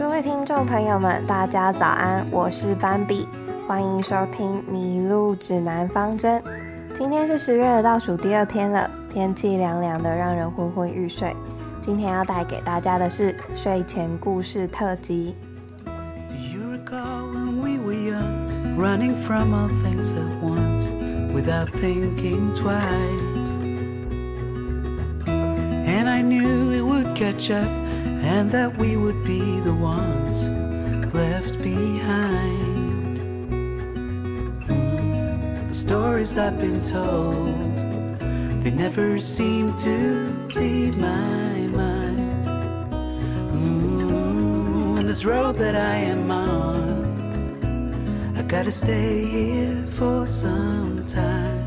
各位听众朋友们，大家早安，我是斑比，欢迎收听《迷路指南方针》。今天是十月的倒数第二天了，天气凉凉的，让人昏昏欲睡。今天要带给大家的是睡前故事特辑。And that we would be the ones left behind. Mm, The stories I've been told, they never seem to leave my mind. Ooh, and this road that I am on, I gotta stay here for some. Time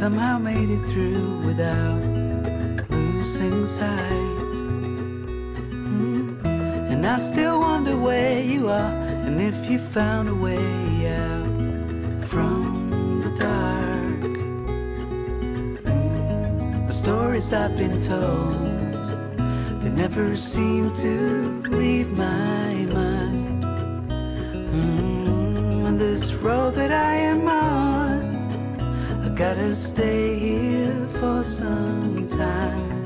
somehow made it through without losing sight. Mm. And I still wonder where you are and if you found a way out from the dark. Mm. The stories I've been told, they never seem to leave my mind. Gotta stay here for some time.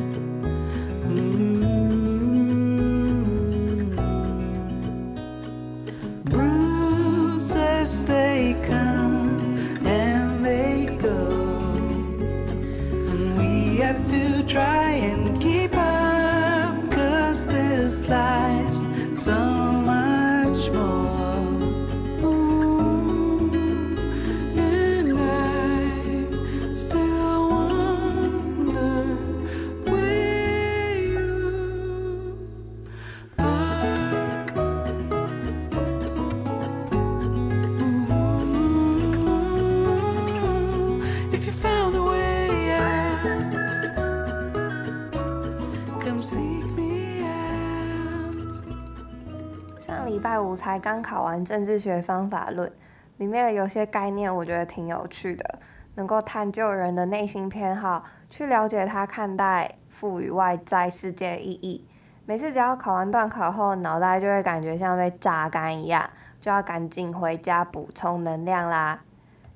才刚考完政治学方法论，里面的有些概念我觉得挺有趣的，能够探究人的内心偏好，去了解他看待赋予外在世界意义。每次只要考完段考后，脑袋就会感觉像被榨干一样，就要赶紧回家补充能量啦。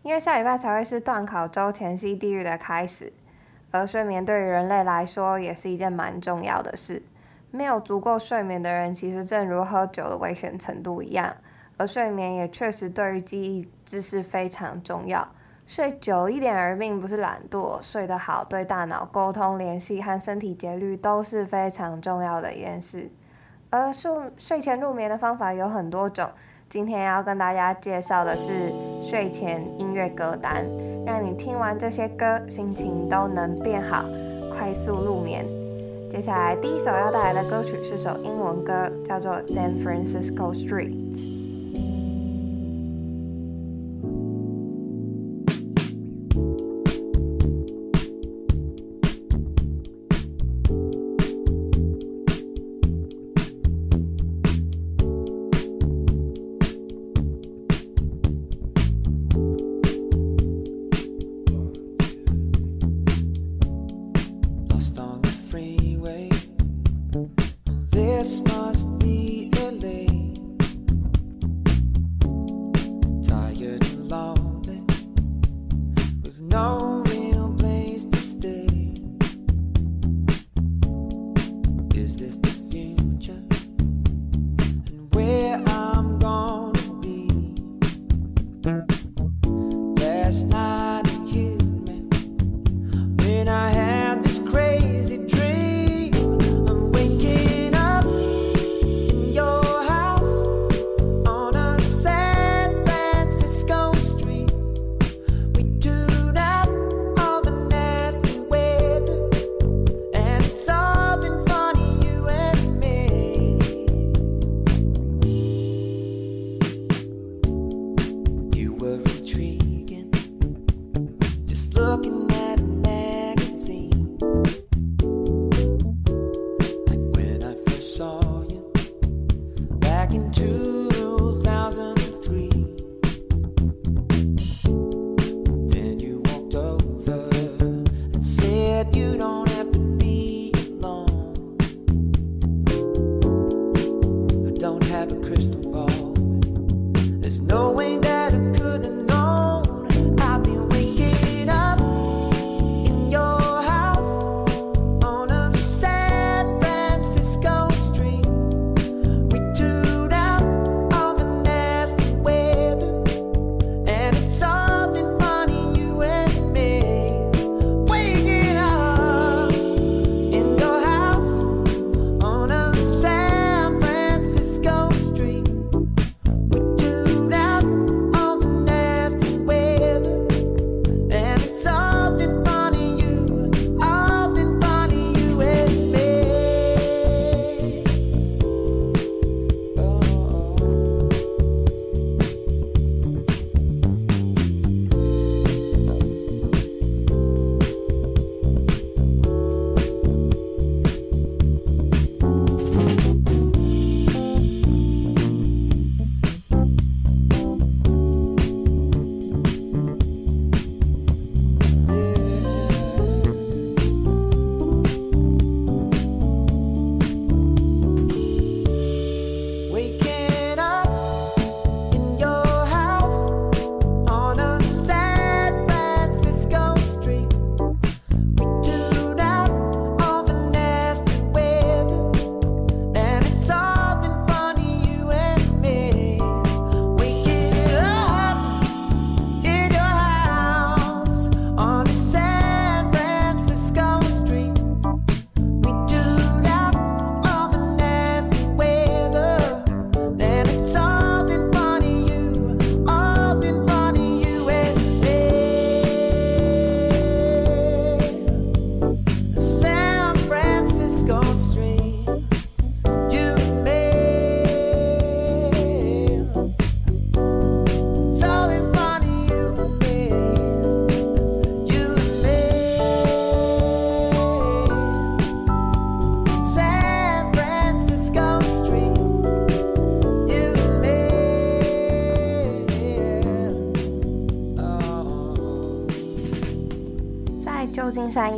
因为下礼拜才会是段考周前夕地狱的开始，而睡眠对于人类来说也是一件蛮重要的事。没有足够睡眠的人，其实正如喝酒的危险程度一样，而睡眠也确实对于记忆知识非常重要。睡久一点儿并不是懒惰，睡得好对大脑沟通、联系和身体节律都是非常重要的一件事。而睡睡前入眠的方法有很多种，今天要跟大家介绍的是睡前音乐歌单，让你听完这些歌，心情都能变好，快速入眠。接下来第一首要带来的歌曲是首英文歌，叫做《San Francisco Street》。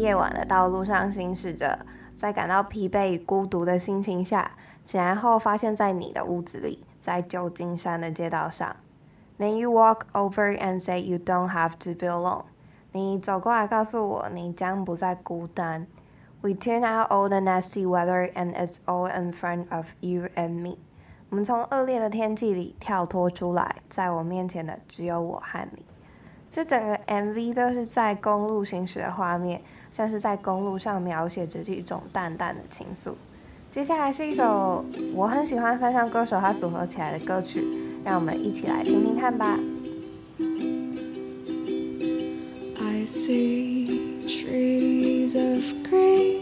夜晚的道路上行驶着，在感到疲惫与孤独的心情下，醒来后发现在你的屋子里，在旧金山的街道上。Then you walk over and say you don't have to be alone。你走过来告诉我，你将不再孤单。We turn out all the nasty weather and it's all in front of you and me。我们从恶劣的天气里跳脱出来，在我面前的只有我和你。这整个 MV 都是在公路行驶的画面，像是在公路上描写着一种淡淡的情愫。接下来是一首我很喜欢翻唱歌手他组合起来的歌曲，让我们一起来听听看吧。I see trees of green,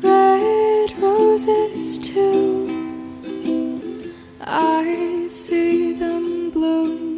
red roses too. I see them bloom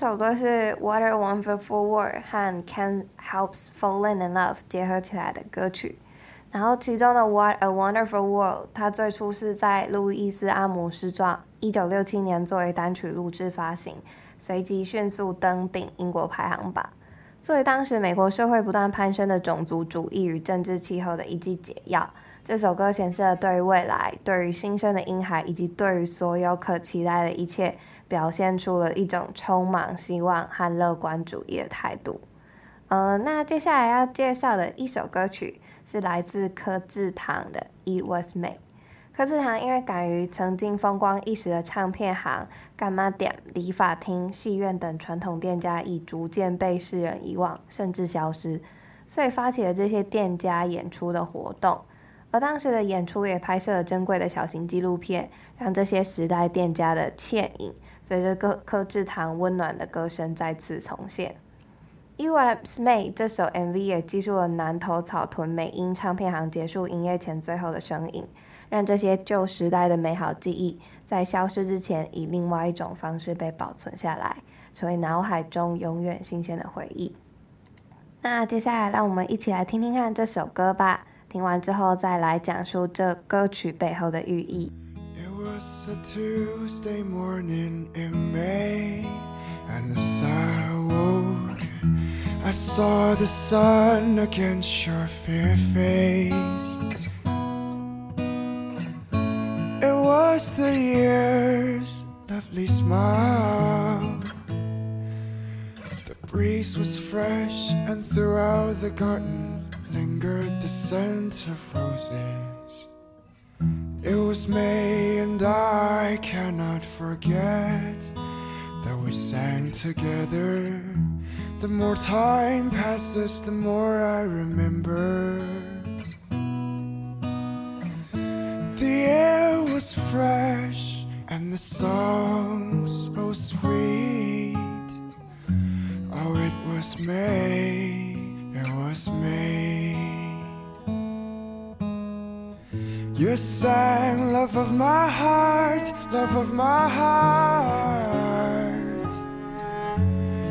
这首歌是《What a Wonderful World》和《Can't Help Falling in Love》结合起来的歌曲。然后其中的《What a Wonderful World》，它最初是在路易斯阿姆斯壮一九六七年作为单曲录制发行，随即迅速登顶英国排行榜。作为当时美国社会不断攀升的种族主义与政治气候的一剂解药，这首歌显示了对于未来、对于新生的婴孩以及对于所有可期待的一切，表现出了一种充满希望和乐观主义的态度。呃，那接下来要介绍的一首歌曲是来自柯志堂的《It Was Me》。柯志堂因为敢于曾经风光一时的唱片行、干妈店、理发厅、戏院等传统店家已逐渐被世人遗忘，甚至消失，所以发起了这些店家演出的活动。而当时的演出也拍摄了珍贵的小型纪录片，让这些时代店家的倩影，随着柯柯志堂温暖的歌声再次重现。《It Was Me》这首 MV 也记述了南头草屯美音唱片行结束营业前最后的声音。让这些旧时代的美好记忆在消失之前，以另外一种方式被保存下来，成为脑海中永远新鲜的回忆。那接下来，让我们一起来听听看这首歌吧。听完之后，再来讲述这歌曲背后的寓意。 It was a Tuesday morning in May, and as I awoke, I saw the sun against your fair face. It was the year's lovely smile. The breeze was fresh, and throughout the garden lingered the scent of roses. It was May, and I cannot forget that we sang together. The more time passes, the more I remember. The air was fresh, and the song so sweet. Oh, it was May, it was me. You sang, love of my heart, love of my heart.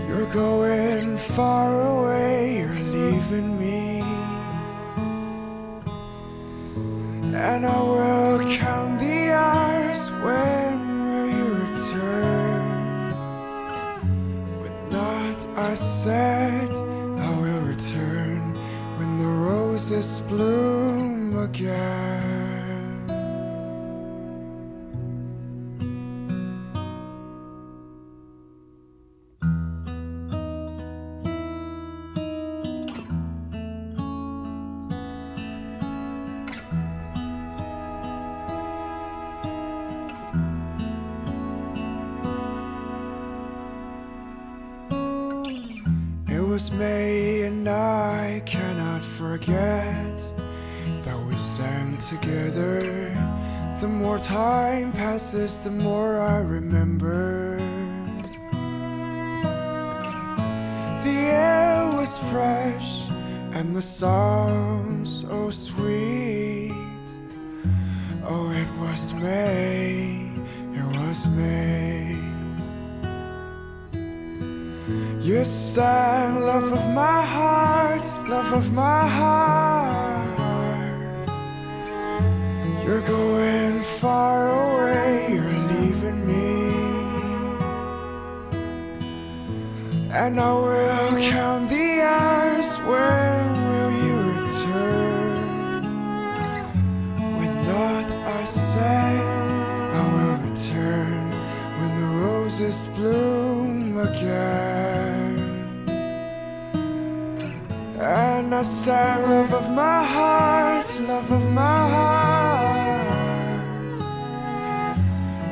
You're going far away, you're leaving me. And I will count the hours when will you return? With not I said roses bloom again. Air was fresh, and the song so sweet. Oh, it was May, it was May. You sang, love of my heart, love of my heart. You're going far away, you're leaving me. And I will count the hours, when will you return? When not I said I will return when the roses bloom again. And I sang love of my heart, love of my heart.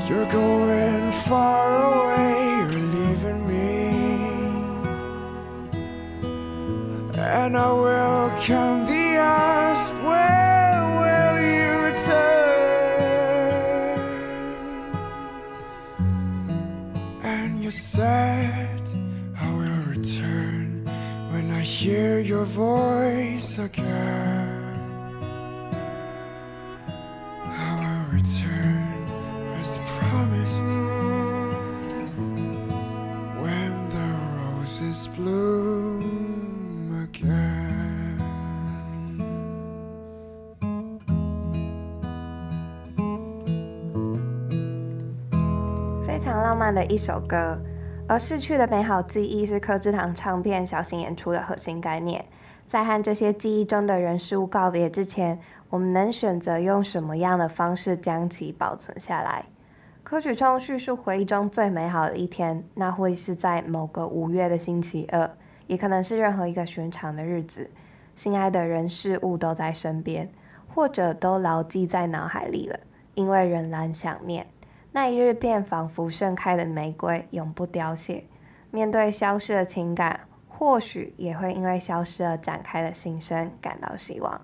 You're going far away, And I will count the hours, when will you return? And you said I will return when I hear your voice again. I will return as promised 的一首歌。而逝去的美好记忆是柯志堂唱片小型演出的核心概念。在和这些记忆中的人事物告别之前，我们能选择用什么样的方式将其保存下来？歌曲中叙述回忆中最美好的一天，那会是在某个五月的星期二，也可能是任何一个寻常的日子。心爱的人事物都在身边，或者都牢记在脑海里了，因为仍然想念。那一日便仿佛盛开的玫瑰，永不凋谢。面对消失的情感，或许也会因为消失而展开的心声感到希望。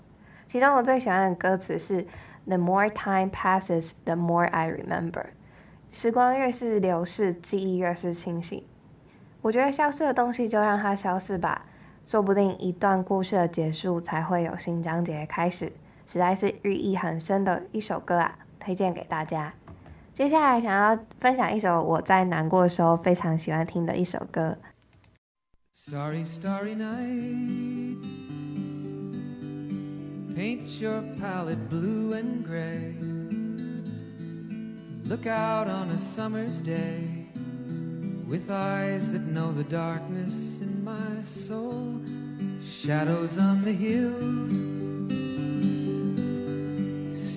其中我最喜欢的歌词是 “The more time passes, the more I remember。”时光越是流逝，记忆越是清晰。我觉得消失的东西就让它消失吧，说不定一段故事的结束才会有新章节的开始。实在是寓意很深的一首歌啊，推荐给大家。接下来想要分享一首我在难过的时候非常喜欢听的一首歌。 Starry, starry night. Paint your palette blue and gray. Look out on a summer's day with eyes that know the darkness in my soul. Shadows on the hills.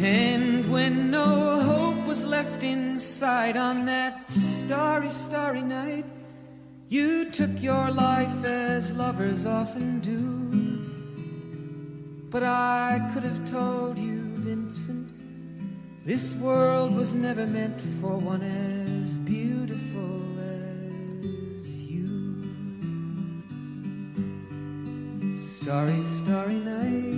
And when no hope was left inside on that starry, starry night, you took your life as lovers often do. But I could have told you, Vincent, this world was never meant for one as beautiful as you. Starry, starry night.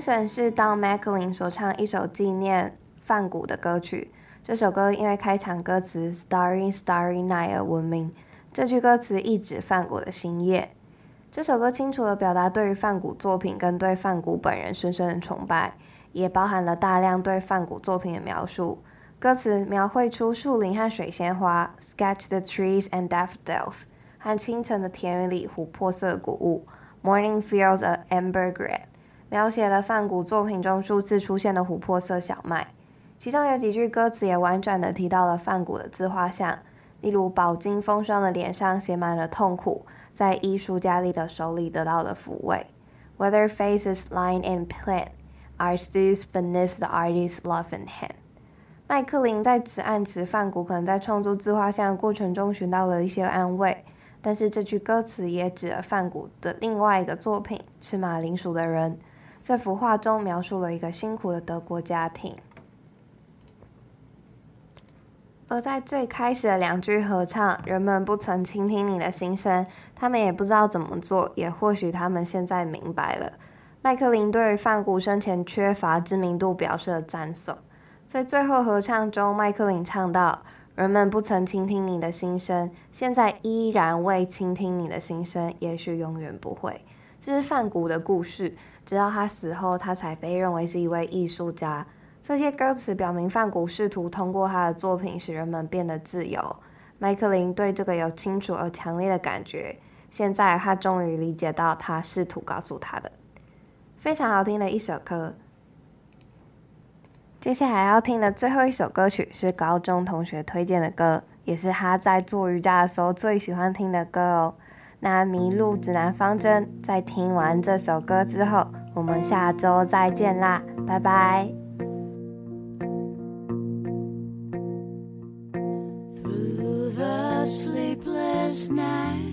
评审是当 Macklin 所唱一首纪念梵谷的歌曲。这首歌因为开场歌词 “Starry Starry Night” 而闻名。这句歌词意指梵谷的星夜。这首歌清楚地表达对于梵谷作品跟对梵谷本人深深的崇拜，也包含了大量对梵谷作品的描述。歌词描绘出树林和水仙花 （Sketch the trees and daffodils） 和清晨的田园里琥珀色谷物 （Morning fields of amber grain），描写了梵谷作品中数次出现的琥珀色小麦。其中有几句歌词也婉转地提到了梵谷的自画像，例如饱经风霜的脸上写满了痛苦。在艺术家里的手里得到了抚慰。Whether faces line and plain are still beneath the artist's loving hand。麦克林在此暗指范谷可能在创作自画像的过程中寻到了一些安慰，但是这句歌词也指了范谷的另外一个作品《吃马铃薯的人》。这幅画中描述了一个辛苦的德国家庭。而在最开始的两句合唱，人们不曾倾听你的心声，他们也不知道怎么做，也或许他们现在明白了。麦克林对于范谷生前缺乏知名度表示了赞颂。在最后合唱中，麦克林唱道：“人们不曾倾听你的心声，现在依然未倾听你的心声，也许永远不会。”这是范谷的故事，直到他死后，他才被认为是一位艺术家。这些歌词表明，范谷试图通过他的作品使人们变得自由。麦克林对这个有清楚而强烈的感觉。现在，他终于理解到他试图告诉他的。非常好听的一首歌。接下来要听的最后一首歌曲是高中同学推荐的歌，也是他在做瑜伽的时候最喜欢听的歌哦。那迷路指南方针，在听完这首歌之后，我们下周再见啦，拜拜。nights I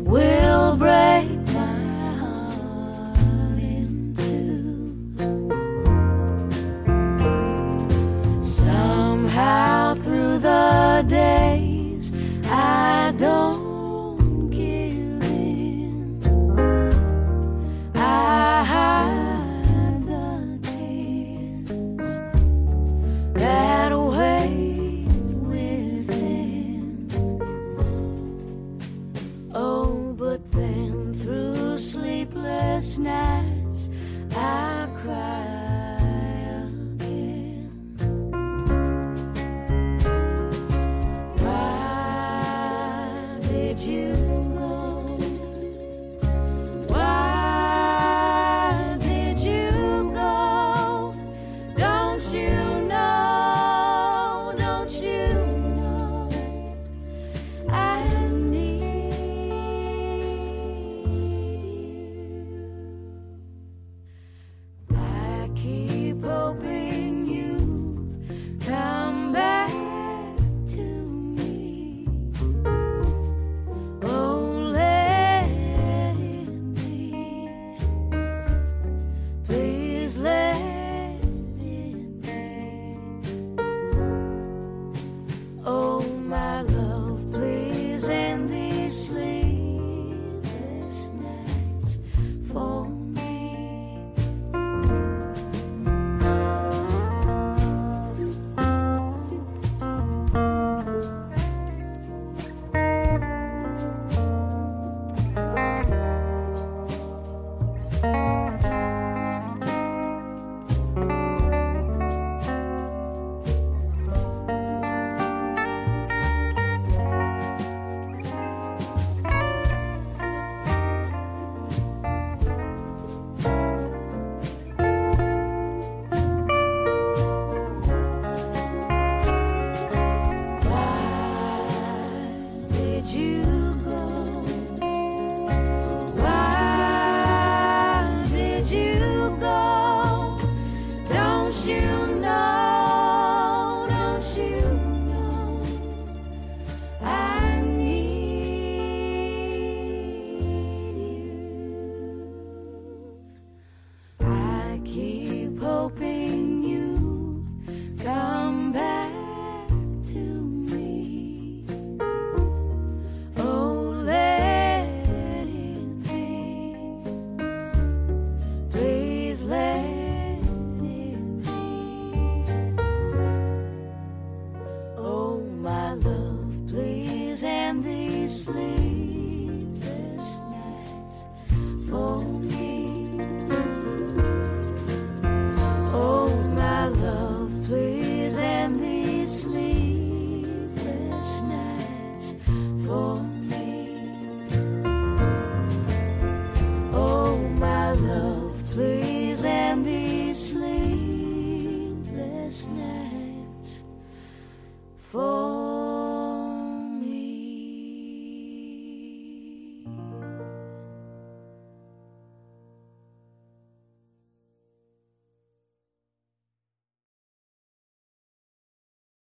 will break.